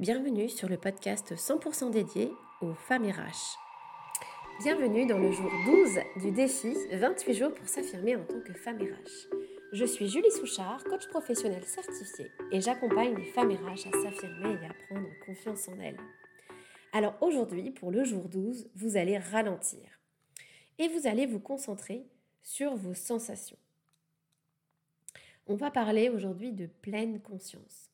Bienvenue sur le podcast 100% dédié aux femmes RH. Bienvenue dans le jour 12 du défi 28 jours pour s'affirmer en tant que femme RH. Je suis Julie Souchard, coach professionnel certifié et j'accompagne les femmes RH à s'affirmer et à prendre confiance en elles. Alors aujourd'hui, pour le jour 12, vous allez ralentir et vous allez vous concentrer sur vos sensations. On va parler aujourd'hui de pleine conscience.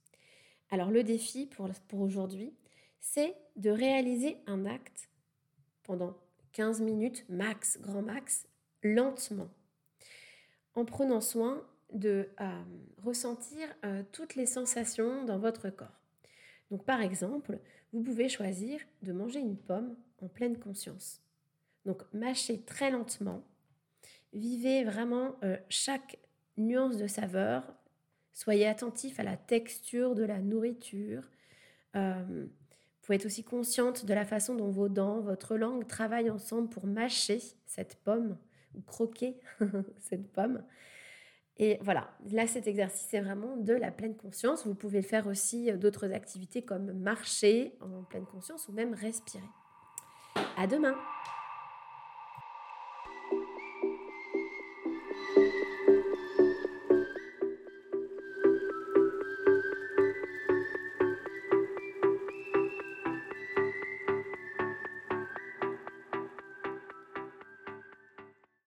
Alors le défi pour, pour aujourd'hui, c'est de réaliser un acte pendant 15 minutes max, grand max, lentement, en prenant soin de euh, ressentir euh, toutes les sensations dans votre corps. Donc par exemple, vous pouvez choisir de manger une pomme en pleine conscience. Donc mâchez très lentement, vivez vraiment euh, chaque nuance de saveur, Soyez attentif à la texture de la nourriture. Euh, vous pouvez être aussi consciente de la façon dont vos dents, votre langue travaillent ensemble pour mâcher cette pomme ou croquer cette pomme. Et voilà, là cet exercice est vraiment de la pleine conscience. Vous pouvez faire aussi d'autres activités comme marcher en pleine conscience ou même respirer. À demain